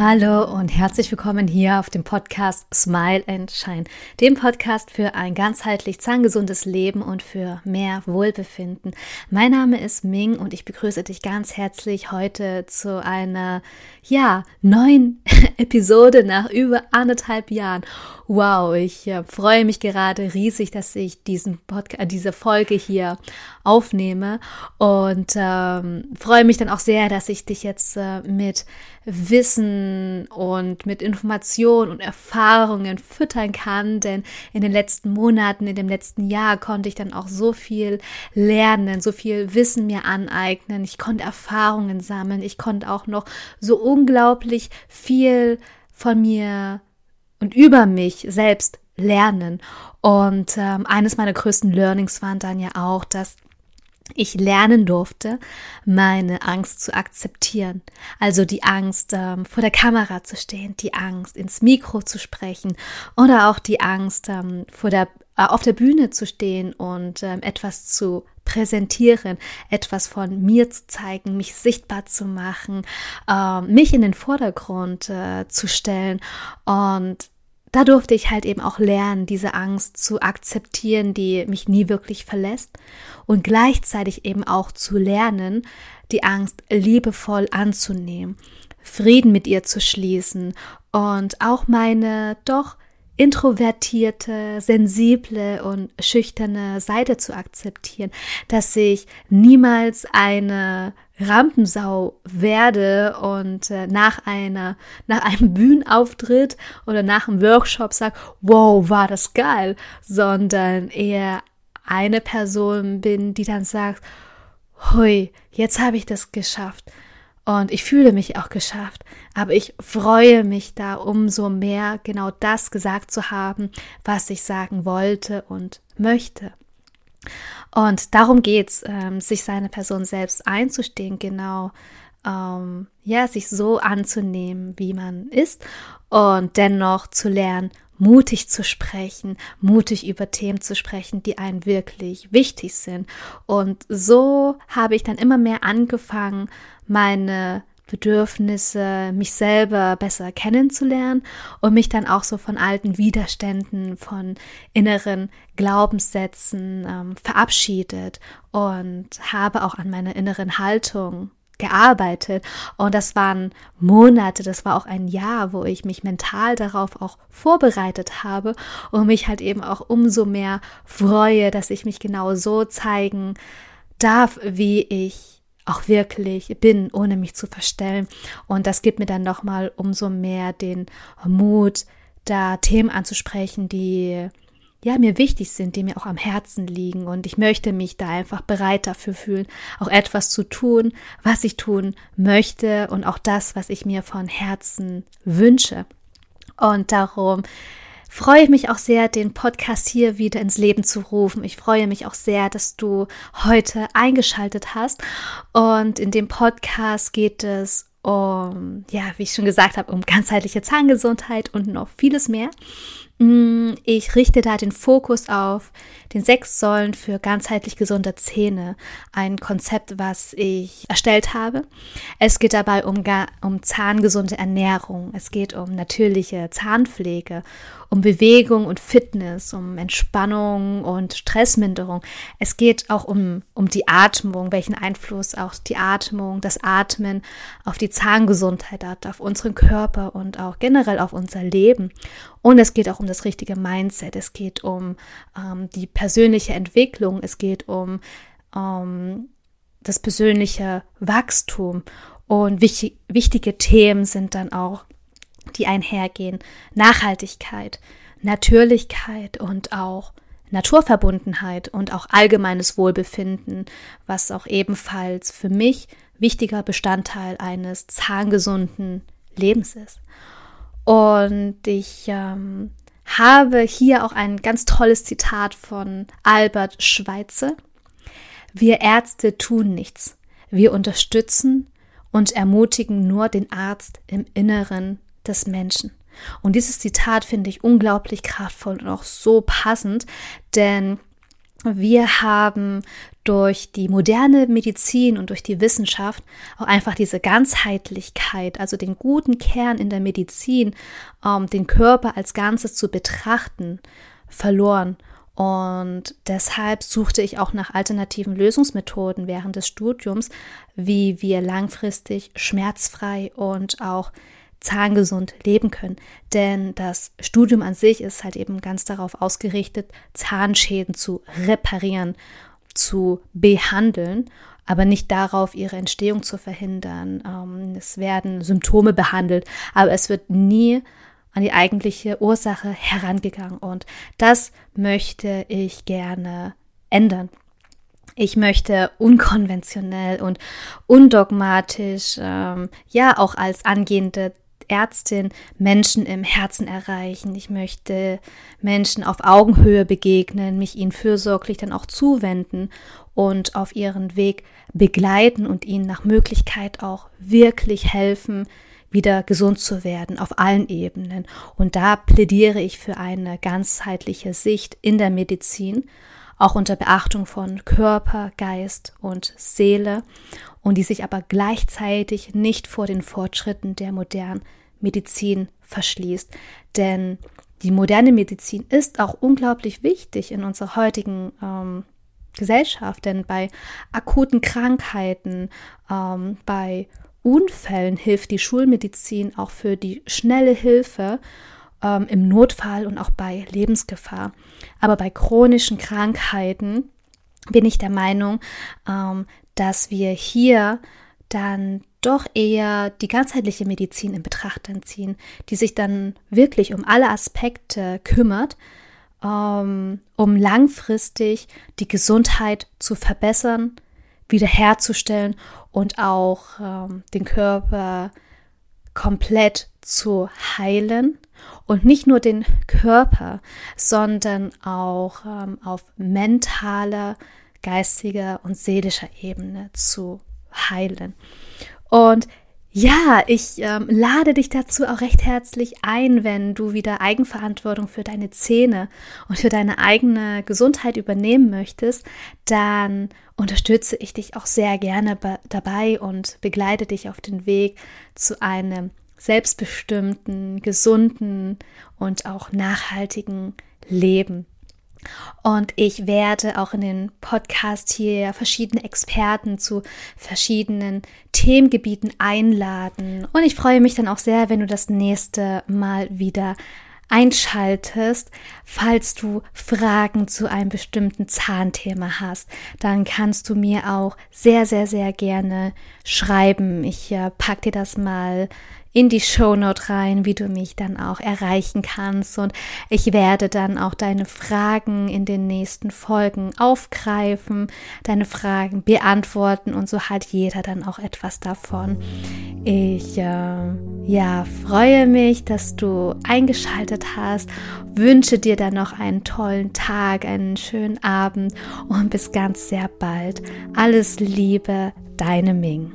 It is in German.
Hallo und herzlich willkommen hier auf dem Podcast Smile and Shine, dem Podcast für ein ganzheitlich zahngesundes Leben und für mehr Wohlbefinden. Mein Name ist Ming und ich begrüße dich ganz herzlich heute zu einer, ja, neuen Episode nach über anderthalb Jahren. Wow, ich äh, freue mich gerade riesig, dass ich diesen Podcast, diese Folge hier aufnehme. Und ähm, freue mich dann auch sehr, dass ich dich jetzt äh, mit Wissen und mit Informationen und Erfahrungen füttern kann, denn in den letzten Monaten, in dem letzten Jahr konnte ich dann auch so viel lernen, so viel Wissen mir aneignen, ich konnte Erfahrungen sammeln, ich konnte auch noch so unglaublich viel von mir und über mich selbst lernen. Und ähm, eines meiner größten Learnings waren dann ja auch, dass ich lernen durfte, meine Angst zu akzeptieren. Also die Angst, ähm, vor der Kamera zu stehen, die Angst, ins Mikro zu sprechen oder auch die Angst, ähm, vor der, äh, auf der Bühne zu stehen und ähm, etwas zu präsentieren, etwas von mir zu zeigen, mich sichtbar zu machen, äh, mich in den Vordergrund äh, zu stellen und da durfte ich halt eben auch lernen, diese Angst zu akzeptieren, die mich nie wirklich verlässt. Und gleichzeitig eben auch zu lernen, die Angst liebevoll anzunehmen, Frieden mit ihr zu schließen und auch meine doch introvertierte, sensible und schüchterne Seite zu akzeptieren, dass ich niemals eine Rampensau werde und äh, nach einer, nach einem Bühnenauftritt oder nach einem Workshop sage, wow, war das geil, sondern eher eine Person bin, die dann sagt, hui, jetzt habe ich das geschafft. Und ich fühle mich auch geschafft, aber ich freue mich da umso mehr, genau das gesagt zu haben, was ich sagen wollte und möchte. Und darum geht's, ähm, sich seine Person selbst einzustehen, genau, ähm, ja, sich so anzunehmen, wie man ist und dennoch zu lernen, mutig zu sprechen, mutig über Themen zu sprechen, die einen wirklich wichtig sind. Und so habe ich dann immer mehr angefangen, meine Bedürfnisse, mich selber besser kennenzulernen und mich dann auch so von alten Widerständen, von inneren Glaubenssätzen ähm, verabschiedet und habe auch an meiner inneren Haltung gearbeitet. Und das waren Monate, das war auch ein Jahr, wo ich mich mental darauf auch vorbereitet habe und mich halt eben auch umso mehr freue, dass ich mich genau so zeigen darf, wie ich auch wirklich bin, ohne mich zu verstellen. Und das gibt mir dann nochmal umso mehr den Mut, da Themen anzusprechen, die ja, mir wichtig sind, die mir auch am Herzen liegen. Und ich möchte mich da einfach bereit dafür fühlen, auch etwas zu tun, was ich tun möchte und auch das, was ich mir von Herzen wünsche. Und darum freue ich mich auch sehr, den Podcast hier wieder ins Leben zu rufen. Ich freue mich auch sehr, dass du heute eingeschaltet hast. Und in dem Podcast geht es um, ja, wie ich schon gesagt habe, um ganzheitliche Zahngesundheit und noch vieles mehr. Mm, ich richte da den Fokus auf den sechs Säulen für ganzheitlich gesunde Zähne. Ein Konzept, was ich erstellt habe. Es geht dabei um, um zahngesunde Ernährung. Es geht um natürliche Zahnpflege, um Bewegung und Fitness, um Entspannung und Stressminderung. Es geht auch um, um die Atmung, welchen Einfluss auch die Atmung, das Atmen auf die Zahngesundheit hat, auf unseren Körper und auch generell auf unser Leben. Und es geht auch um das richtige Mindset. Es geht um ähm, die persönliche Entwicklung. Es geht um ähm, das persönliche Wachstum. Und wichtig, wichtige Themen sind dann auch, die einhergehen. Nachhaltigkeit, Natürlichkeit und auch Naturverbundenheit und auch allgemeines Wohlbefinden, was auch ebenfalls für mich wichtiger Bestandteil eines zahngesunden Lebens ist. Und ich ähm, habe hier auch ein ganz tolles Zitat von Albert Schweitzer. Wir Ärzte tun nichts. Wir unterstützen und ermutigen nur den Arzt im Inneren des Menschen. Und dieses Zitat finde ich unglaublich kraftvoll und auch so passend, denn wir haben durch die moderne Medizin und durch die Wissenschaft auch einfach diese Ganzheitlichkeit, also den guten Kern in der Medizin, ähm, den Körper als Ganzes zu betrachten, verloren. Und deshalb suchte ich auch nach alternativen Lösungsmethoden während des Studiums, wie wir langfristig schmerzfrei und auch zahngesund leben können. Denn das Studium an sich ist halt eben ganz darauf ausgerichtet, Zahnschäden zu reparieren, zu behandeln, aber nicht darauf, ihre Entstehung zu verhindern. Ähm, es werden Symptome behandelt, aber es wird nie an die eigentliche Ursache herangegangen. Und das möchte ich gerne ändern. Ich möchte unkonventionell und undogmatisch, ähm, ja, auch als angehende Ärztin Menschen im Herzen erreichen. Ich möchte Menschen auf Augenhöhe begegnen, mich ihnen fürsorglich dann auch zuwenden und auf ihren Weg begleiten und ihnen nach Möglichkeit auch wirklich helfen, wieder gesund zu werden auf allen Ebenen. Und da plädiere ich für eine ganzheitliche Sicht in der Medizin, auch unter Beachtung von Körper, Geist und Seele und die sich aber gleichzeitig nicht vor den Fortschritten der modernen Medizin verschließt. Denn die moderne Medizin ist auch unglaublich wichtig in unserer heutigen ähm, Gesellschaft, denn bei akuten Krankheiten, ähm, bei Unfällen hilft die Schulmedizin auch für die schnelle Hilfe ähm, im Notfall und auch bei Lebensgefahr. Aber bei chronischen Krankheiten bin ich der Meinung, ähm, dass wir hier dann doch eher die ganzheitliche Medizin in Betracht ziehen, die sich dann wirklich um alle Aspekte kümmert, ähm, um langfristig die Gesundheit zu verbessern, wiederherzustellen und auch ähm, den Körper komplett zu heilen. Und nicht nur den Körper, sondern auch ähm, auf mentaler, geistiger und seelischer Ebene zu heilen. Und ja, ich ähm, lade dich dazu auch recht herzlich ein, wenn du wieder Eigenverantwortung für deine Zähne und für deine eigene Gesundheit übernehmen möchtest, dann unterstütze ich dich auch sehr gerne dabei und begleite dich auf den Weg zu einem selbstbestimmten, gesunden und auch nachhaltigen Leben. Und ich werde auch in den Podcast hier verschiedene Experten zu verschiedenen Themengebieten einladen. Und ich freue mich dann auch sehr, wenn du das nächste Mal wieder einschaltest. Falls du Fragen zu einem bestimmten Zahnthema hast, dann kannst du mir auch sehr, sehr, sehr gerne schreiben. Ich äh, pack dir das mal in die Shownote rein, wie du mich dann auch erreichen kannst. Und ich werde dann auch deine Fragen in den nächsten Folgen aufgreifen, deine Fragen beantworten und so hat jeder dann auch etwas davon. Ich äh, ja, freue mich, dass du eingeschaltet hast, wünsche dir dann noch einen tollen Tag, einen schönen Abend und bis ganz sehr bald. Alles Liebe, deine Ming.